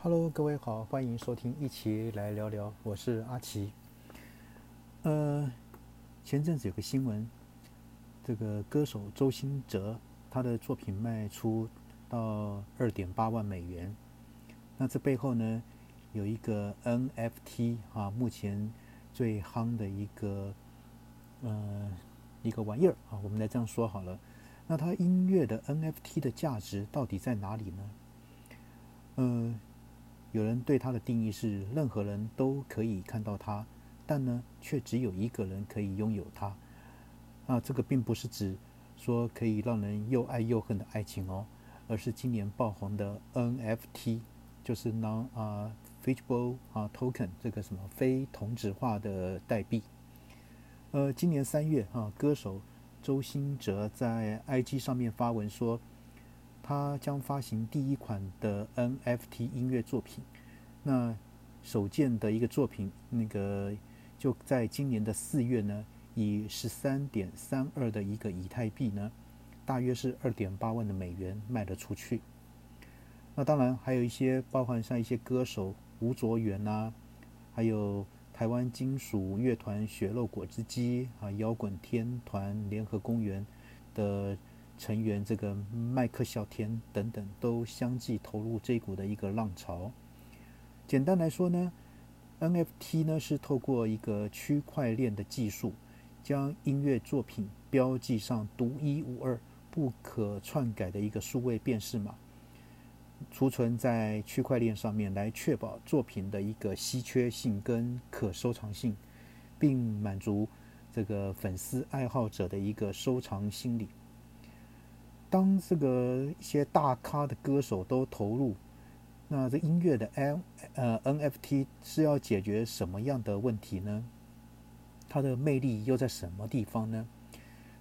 Hello，各位好，欢迎收听，一起来聊聊。我是阿奇。呃，前阵子有个新闻，这个歌手周兴哲，他的作品卖出到二点八万美元。那这背后呢，有一个 NFT 啊，目前最夯的一个呃一个玩意儿啊，我们来这样说好了。那他音乐的 NFT 的价值到底在哪里呢？呃。有人对它的定义是，任何人都可以看到它，但呢，却只有一个人可以拥有它。啊，这个并不是指说可以让人又爱又恨的爱情哦，而是今年爆红的 NFT，就是 Non 啊 Fungible 啊 Token 这个什么非同质化的代币。呃，今年三月啊，歌手周兴哲在 IG 上面发文说。他将发行第一款的 NFT 音乐作品，那首件的一个作品，那个就在今年的四月呢，以十三点三二的一个以太币呢，大约是二点八万的美元卖了出去。那当然还有一些包含像一些歌手吴卓源呐，还有台湾金属乐团血肉果汁机啊，摇滚天团联合公园的。成员这个麦克小田等等都相继投入这股的一个浪潮。简单来说呢，NFT 呢是透过一个区块链的技术，将音乐作品标记上独一无二、不可篡改的一个数位辨识码，储存在区块链上面，来确保作品的一个稀缺性跟可收藏性，并满足这个粉丝爱好者的一个收藏心理。当这个一些大咖的歌手都投入，那这音乐的 N 呃 NFT 是要解决什么样的问题呢？它的魅力又在什么地方呢？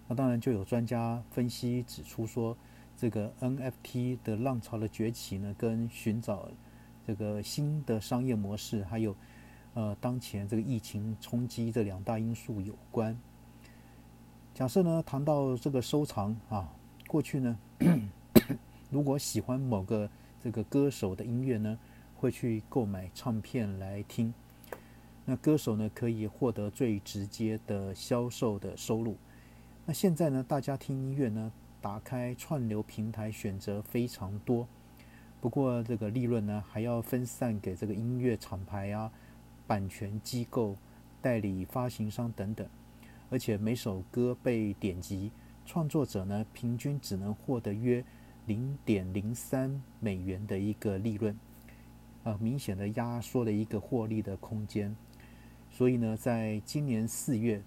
那当然就有专家分析指出说，这个 NFT 的浪潮的崛起呢，跟寻找这个新的商业模式，还有呃当前这个疫情冲击这两大因素有关。假设呢谈到这个收藏啊。过去呢，如果喜欢某个这个歌手的音乐呢，会去购买唱片来听。那歌手呢，可以获得最直接的销售的收入。那现在呢，大家听音乐呢，打开串流平台选择非常多。不过这个利润呢，还要分散给这个音乐厂牌啊、版权机构、代理发行商等等。而且每首歌被点击。创作者呢，平均只能获得约零点零三美元的一个利润，呃，明显的压缩了一个获利的空间。所以呢，在今年四月，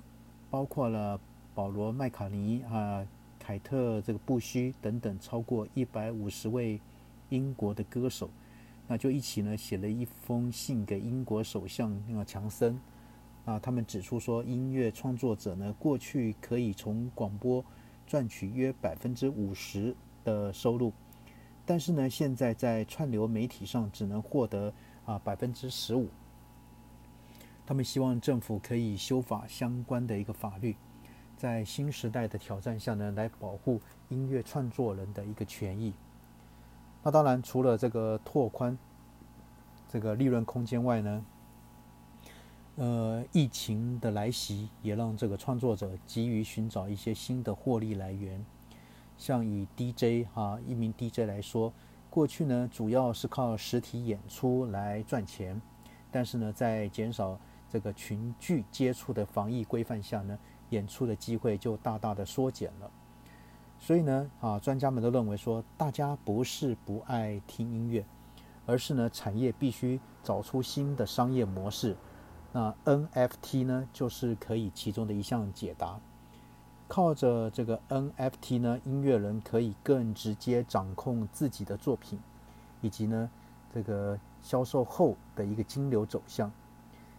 包括了保罗·麦卡尼啊、凯特这个布须等等超过一百五十位英国的歌手，那就一起呢写了一封信给英国首相那强森啊，他们指出说，音乐创作者呢，过去可以从广播。赚取约百分之五十的收入，但是呢，现在在串流媒体上只能获得啊百分之十五。他们希望政府可以修法相关的一个法律，在新时代的挑战下呢，来保护音乐创作人的一个权益。那当然，除了这个拓宽这个利润空间外呢？呃，疫情的来袭也让这个创作者急于寻找一些新的获利来源。像以 DJ 哈一名 DJ 来说，过去呢主要是靠实体演出来赚钱，但是呢在减少这个群聚接触的防疫规范下呢，演出的机会就大大的缩减了。所以呢啊，专家们都认为说，大家不是不爱听音乐，而是呢产业必须找出新的商业模式。那 NFT 呢，就是可以其中的一项解答。靠着这个 NFT 呢，音乐人可以更直接掌控自己的作品，以及呢这个销售后的一个金流走向。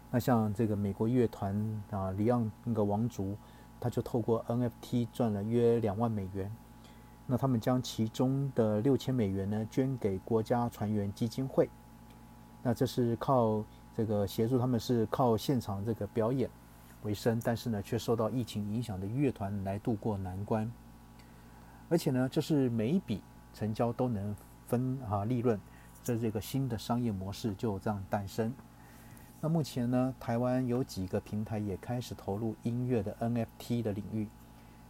那像这个美国乐团啊，里昂那个王族，他就透过 NFT 赚了约两万美元。那他们将其中的六千美元呢，捐给国家船员基金会。那这是靠。这个协助他们是靠现场这个表演为生，但是呢，却受到疫情影响的乐团来度过难关。而且呢，这是每一笔成交都能分啊利润，这这个新的商业模式就这样诞生。那目前呢，台湾有几个平台也开始投入音乐的 NFT 的领域，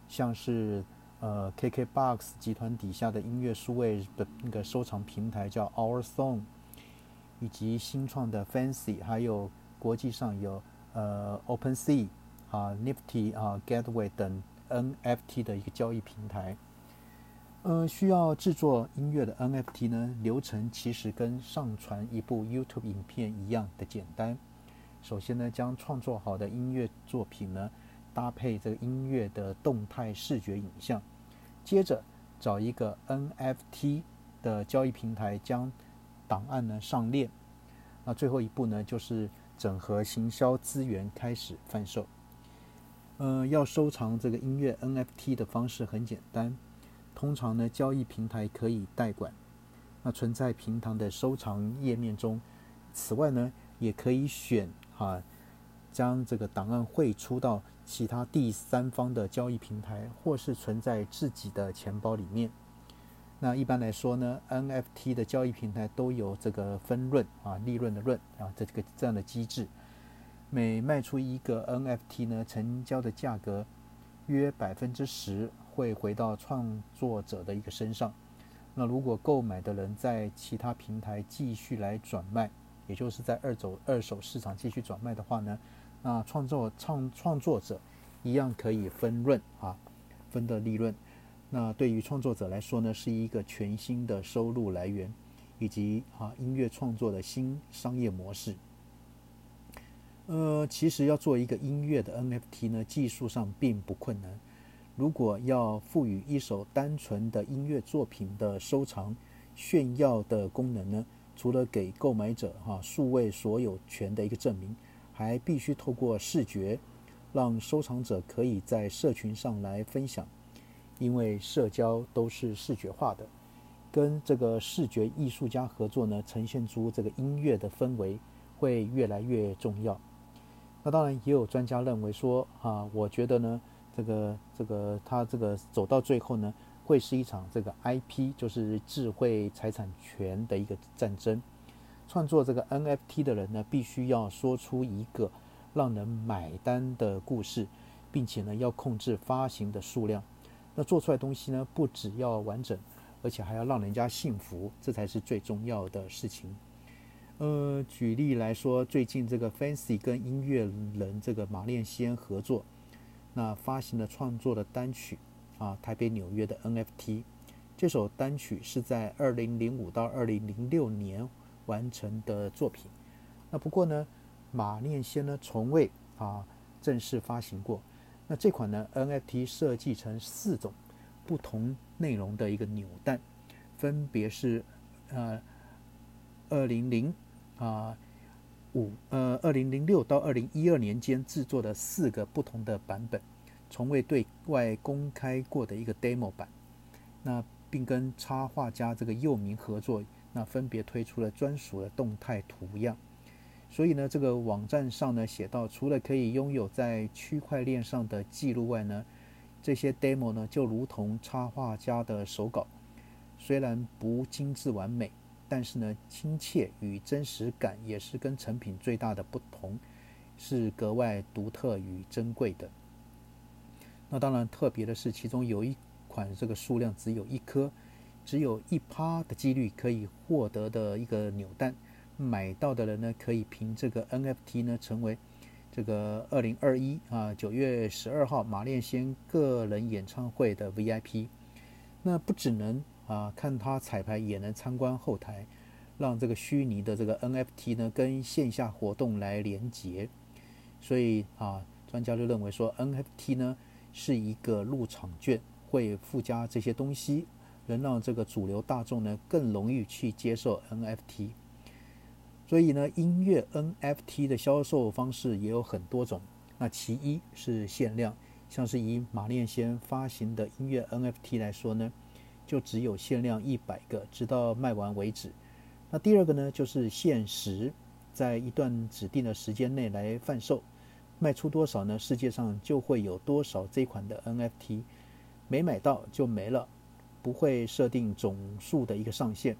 像是呃 KKBOX 集团底下的音乐数位的那个收藏平台叫 Our Song，以及新创的 Fancy，还有国际上有呃 OpenSea 啊 Nifty 啊 Gateway 等 NFT 的一个交易平台。呃，需要制作音乐的 NFT 呢，流程其实跟上传一部 YouTube 影片一样的简单。首先呢，将创作好的音乐作品呢，搭配这个音乐的动态视觉影像，接着找一个 NFT 的交易平台将档案呢上链。那最后一步呢，就是整合行销资源，开始贩售。呃，要收藏这个音乐 NFT 的方式很简单。通常呢，交易平台可以代管，那存在平台的收藏页面中。此外呢，也可以选哈，将这个档案汇出到其他第三方的交易平台，或是存在自己的钱包里面。那一般来说呢，NFT 的交易平台都有这个分润啊，利润的润啊，这个这样的机制。每卖出一个 NFT 呢，成交的价格约百分之十。会回到创作者的一个身上。那如果购买的人在其他平台继续来转卖，也就是在二手二手市场继续转卖的话呢，那创作创创作者一样可以分润啊，分的利润。那对于创作者来说呢，是一个全新的收入来源，以及啊音乐创作的新商业模式。呃，其实要做一个音乐的 NFT 呢，技术上并不困难。如果要赋予一首单纯的音乐作品的收藏、炫耀的功能呢？除了给购买者哈数位所有权的一个证明，还必须透过视觉，让收藏者可以在社群上来分享。因为社交都是视觉化的，跟这个视觉艺术家合作呢，呈现出这个音乐的氛围会越来越重要。那当然也有专家认为说，啊，我觉得呢。这个这个，他这个走到最后呢，会是一场这个 IP，就是智慧财产权的一个战争。创作这个 NFT 的人呢，必须要说出一个让人买单的故事，并且呢，要控制发行的数量。那做出来东西呢，不只要完整，而且还要让人家信服，这才是最重要的事情。呃，举例来说，最近这个 Fancy 跟音乐人这个马练先合作。那发行了创作的单曲啊，台北纽约的 NFT，这首单曲是在二零零五到二零零六年完成的作品。那不过呢，马念先呢从未啊正式发行过。那这款呢 NFT 设计成四种不同内容的一个扭蛋，分别是呃二零零啊。五呃，二零零六到二零一二年间制作的四个不同的版本，从未对外公开过的一个 demo 版。那并跟插画家这个佑明合作，那分别推出了专属的动态图样。所以呢，这个网站上呢写到，除了可以拥有在区块链上的记录外呢，这些 demo 呢就如同插画家的手稿，虽然不精致完美。但是呢，亲切与真实感也是跟成品最大的不同，是格外独特与珍贵的。那当然，特别的是，其中有一款这个数量只有一颗，只有一趴的几率可以获得的一个扭蛋，买到的人呢，可以凭这个 NFT 呢，成为这个二零二一啊九月十二号马练先个人演唱会的 VIP。那不只能。啊，看他彩排也能参观后台，让这个虚拟的这个 NFT 呢跟线下活动来连接。所以啊，专家就认为说 NFT 呢是一个入场券，会附加这些东西，能让这个主流大众呢更容易去接受 NFT。所以呢，音乐 NFT 的销售方式也有很多种。那其一是限量，像是以马念先发行的音乐 NFT 来说呢。就只有限量一百个，直到卖完为止。那第二个呢，就是限时，在一段指定的时间内来贩售，卖出多少呢？世界上就会有多少这款的 NFT，没买到就没了，不会设定总数的一个上限。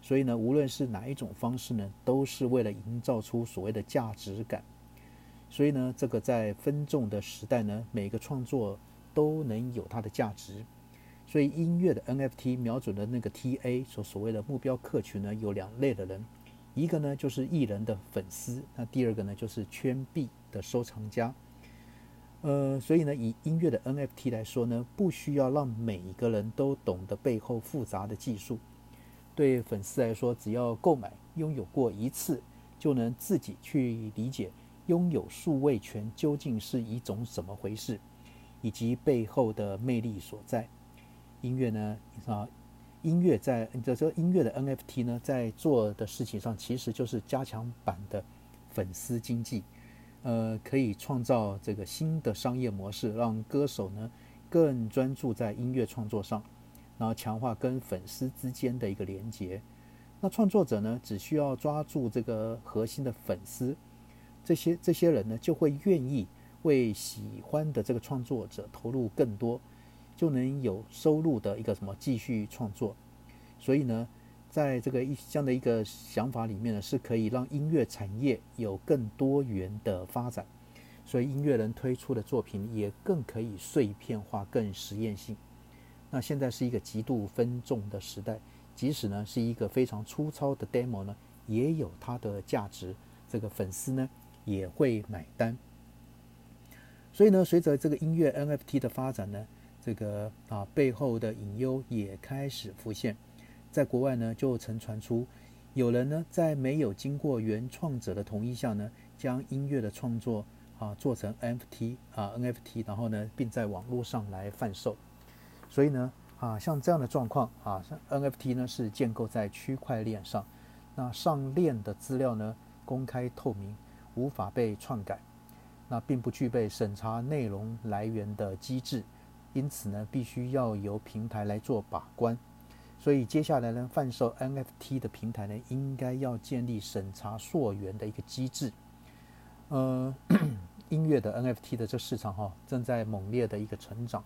所以呢，无论是哪一种方式呢，都是为了营造出所谓的价值感。所以呢，这个在分众的时代呢，每个创作都能有它的价值。所以音乐的 NFT 瞄准的那个 TA 所所谓的目标客群呢，有两类的人，一个呢就是艺人的粉丝，那第二个呢就是圈币的收藏家。呃，所以呢，以音乐的 NFT 来说呢，不需要让每一个人都懂得背后复杂的技术。对粉丝来说，只要购买、拥有过一次，就能自己去理解拥有数位权究竟是一种怎么回事，以及背后的魅力所在。音乐呢，啊，音乐在这这音乐的 NFT 呢，在做的事情上，其实就是加强版的粉丝经济。呃，可以创造这个新的商业模式，让歌手呢更专注在音乐创作上，然后强化跟粉丝之间的一个连接。那创作者呢，只需要抓住这个核心的粉丝，这些这些人呢，就会愿意为喜欢的这个创作者投入更多，就能有收入的一个什么继续创作。所以呢。在这个一这样的一个想法里面呢，是可以让音乐产业有更多元的发展，所以音乐人推出的作品也更可以碎片化、更实验性。那现在是一个极度分众的时代，即使呢是一个非常粗糙的 demo 呢，也有它的价值，这个粉丝呢也会买单。所以呢，随着这个音乐 NFT 的发展呢，这个啊背后的隐忧也开始浮现。在国外呢，就曾传出有人呢，在没有经过原创者的同意下呢，将音乐的创作啊做成 NFT 啊 NFT，然后呢，并在网络上来贩售。所以呢，啊，像这样的状况啊像，NFT 呢是建构在区块链上，那上链的资料呢公开透明，无法被篡改，那并不具备审查内容来源的机制，因此呢，必须要由平台来做把关。所以接下来呢，贩售 NFT 的平台呢，应该要建立审查溯源的一个机制。呃，音乐的 NFT 的这市场哈，正在猛烈的一个成长，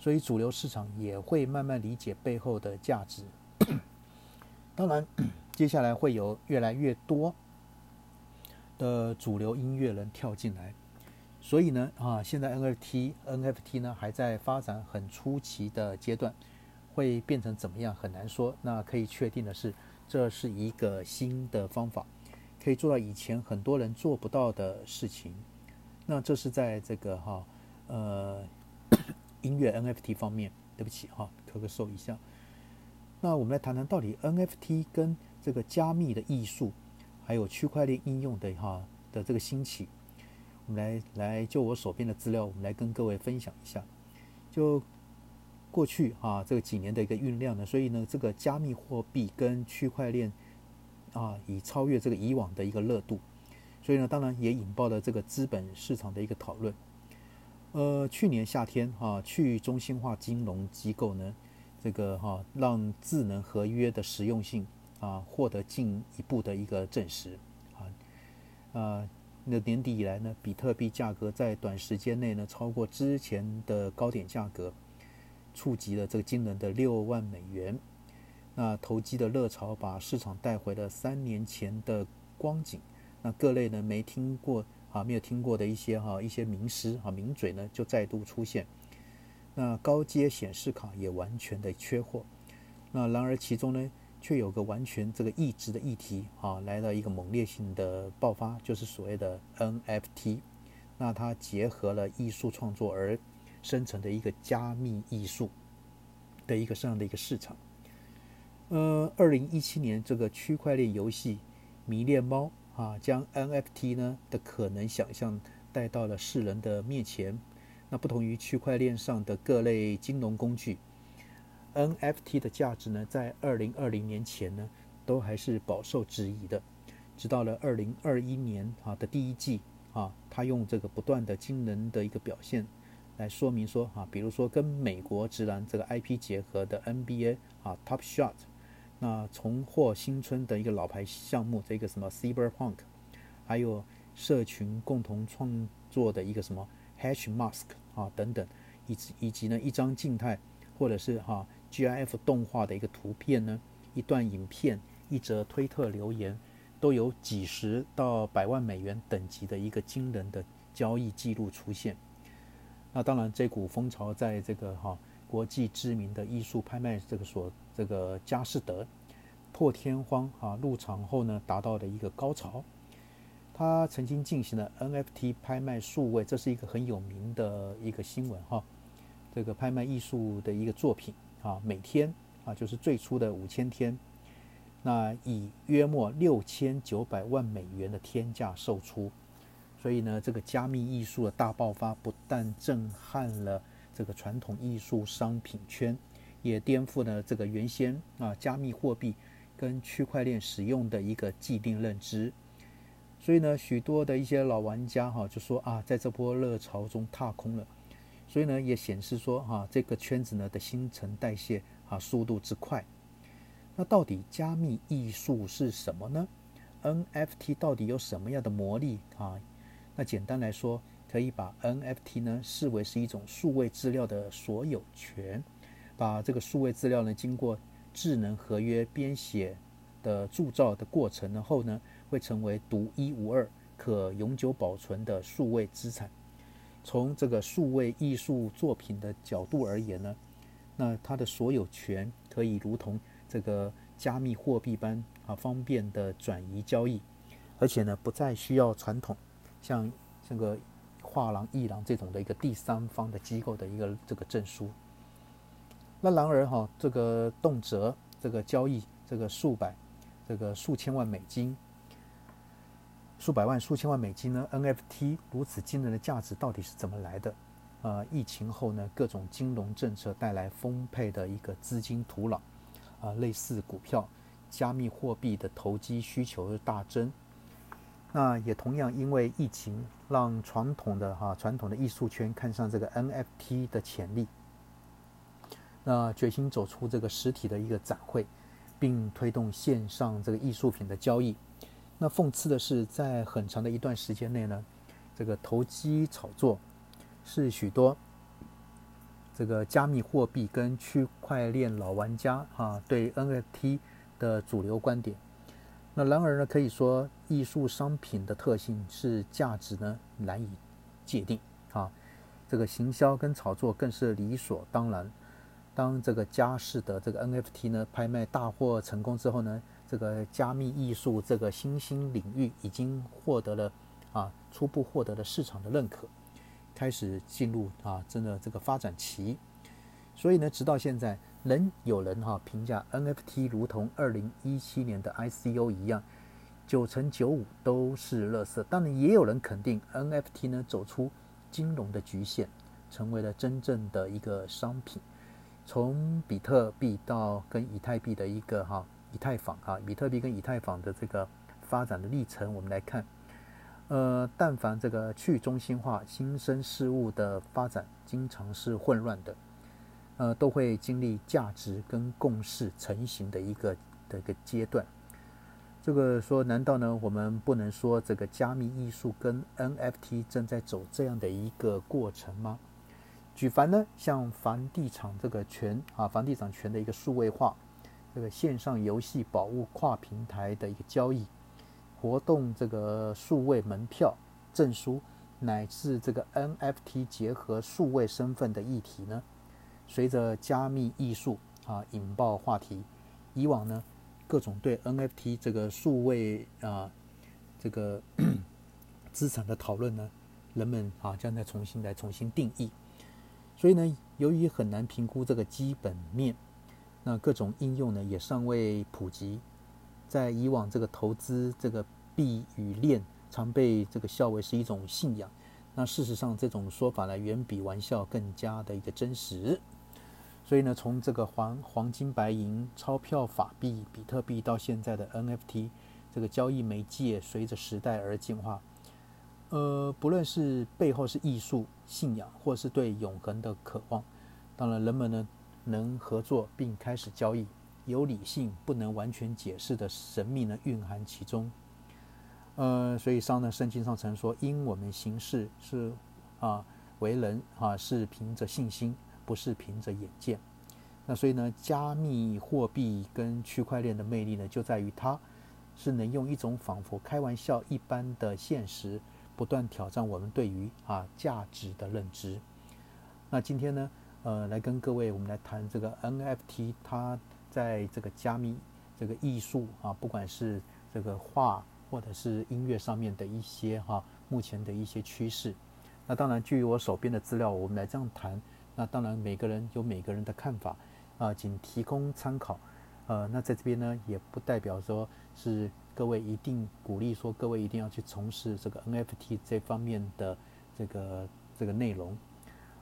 所以主流市场也会慢慢理解背后的价值。当然，接下来会有越来越多的主流音乐人跳进来。所以呢，啊，现在 NFT NFT 呢还在发展很初期的阶段。会变成怎么样很难说。那可以确定的是，这是一个新的方法，可以做到以前很多人做不到的事情。那这是在这个哈呃音乐 NFT 方面。对不起哈，咳个嗽一下。那我们来谈谈到底 NFT 跟这个加密的艺术，还有区块链应用的哈的这个兴起。我们来来就我手边的资料，我们来跟各位分享一下。就过去啊，这个几年的一个酝酿呢，所以呢，这个加密货币跟区块链啊，已超越这个以往的一个热度，所以呢，当然也引爆了这个资本市场的一个讨论。呃，去年夏天啊，去中心化金融机构呢，这个哈让智能合约的实用性啊获得进一步的一个证实啊啊，那年底以来呢，比特币价格在短时间内呢超过之前的高点价格。触及了这个惊人的六万美元，那投机的热潮把市场带回了三年前的光景。那各类呢没听过啊，没有听过的一些哈一些名师啊名嘴呢就再度出现。那高阶显示卡也完全的缺货。那然而其中呢却有个完全这个异质的议题啊，来到一个猛烈性的爆发，就是所谓的 NFT。那它结合了艺术创作而。生成的一个加密艺术的一个这样的一个市场。呃，二零一七年这个区块链游戏《迷恋猫》啊，将 NFT 呢的可能想象带到了世人的面前。那不同于区块链上的各类金融工具，NFT 的价值呢，在二零二零年前呢，都还是饱受质疑的。直到了二零二一年啊的第一季啊，他用这个不断的惊人的一个表现。来说明说啊，比如说跟美国直男这个 IP 结合的 NBA 啊，Top Shot，那重获新春的一个老牌项目，这个什么 Cyberpunk，还有社群共同创作的一个什么 Hash Mask 啊等等，以及以及呢一张静态或者是哈 GIF 动画的一个图片呢，一段影片一则推特留言，都有几十到百万美元等级的一个惊人的交易记录出现。那当然，这股风潮在这个哈国际知名的艺术拍卖这个所这个佳士得破天荒啊入场后呢，达到了一个高潮。他曾经进行了 NFT 拍卖数位，这是一个很有名的一个新闻哈。这个拍卖艺术的一个作品啊，每天啊就是最初的五千天，那以约莫六千九百万美元的天价售出。所以呢，这个加密艺术的大爆发，不但震撼了这个传统艺术商品圈，也颠覆了这个原先啊加密货币跟区块链使用的一个既定认知。所以呢，许多的一些老玩家哈就说啊，在这波热潮中踏空了。所以呢，也显示说哈，这个圈子呢的新陈代谢啊速度之快。那到底加密艺术是什么呢？NFT 到底有什么样的魔力啊？那简单来说，可以把 NFT 呢视为是一种数位资料的所有权，把这个数位资料呢经过智能合约编写的铸造的过程呢后呢。会成为独一无二、可永久保存的数位资产。从这个数位艺术作品的角度而言呢，那它的所有权可以如同这个加密货币般啊，方便的转移交易，而且呢，不再需要传统像这个画廊、艺廊这种的一个第三方的机构的一个这个证书。那然而哈，这个动辄这个交易这个数百、这个数千万美金。数百万、数千万美金呢？NFT 如此惊人的价值到底是怎么来的？呃，疫情后呢，各种金融政策带来丰沛的一个资金土壤，啊，类似股票、加密货币的投机需求大增。那也同样因为疫情，让传统的哈传统的艺术圈看上这个 NFT 的潜力，那决心走出这个实体的一个展会，并推动线上这个艺术品的交易。那讽刺的是，在很长的一段时间内呢，这个投机炒作是许多这个加密货币跟区块链老玩家啊对 NFT 的主流观点。那然而呢，可以说艺术商品的特性是价值呢难以界定啊，这个行销跟炒作更是理所当然。当这个佳士得这个 NFT 呢拍卖大获成功之后呢？这个加密艺术这个新兴领域已经获得了啊初步获得了市场的认可，开始进入啊真的这个发展期。所以呢，直到现在，仍有人哈评价 NFT 如同二零一七年的 ICO 一样，九成九五都是垃圾。当然，也有人肯定 NFT 呢走出金融的局限，成为了真正的一个商品。从比特币到跟以太币的一个哈。以太坊啊，比特币跟以太坊的这个发展的历程，我们来看，呃，但凡这个去中心化新生事物的发展，经常是混乱的，呃，都会经历价值跟共识成型的一个的一个阶段。这个说，难道呢，我们不能说这个加密艺术跟 NFT 正在走这样的一个过程吗？举凡呢，像房地产这个权啊，房地产权的一个数位化。这个线上游戏宝物跨平台的一个交易活动，这个数位门票、证书，乃至这个 NFT 结合数位身份的议题呢，随着加密艺术啊引爆话题。以往呢，各种对 NFT 这个数位啊这个 资产的讨论呢，人们啊将再重新来重新定义。所以呢，由于很难评估这个基本面。那各种应用呢也尚未普及，在以往这个投资这个币与链常被这个笑为是一种信仰，那事实上这种说法呢远比玩笑更加的一个真实。所以呢，从这个黄黄金、白银、钞票、法币、比特币到现在的 NFT，这个交易媒介随着时代而进化。呃，不论是背后是艺术、信仰，或是对永恒的渴望，当然人们呢。能合作并开始交易，有理性不能完全解释的神秘呢蕴含其中。呃，所以上呢圣经上曾说：“因我们行事是啊为人啊是凭着信心，不是凭着眼见。”那所以呢，加密货币跟区块链的魅力呢，就在于它是能用一种仿佛开玩笑一般的现实，不断挑战我们对于啊价值的认知。那今天呢，呃，来跟各位我们来谈这个 NFT，它在这个加密这个艺术啊，不管是这个画或者是音乐上面的一些哈，目前的一些趋势。那当然，据我手边的资料，我们来这样谈。那当然，每个人有每个人的看法。啊，仅提供参考，呃，那在这边呢，也不代表说是各位一定鼓励说各位一定要去从事这个 NFT 这方面的这个这个内容，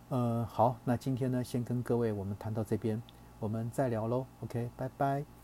呃，好，那今天呢，先跟各位我们谈到这边，我们再聊喽，OK，拜拜。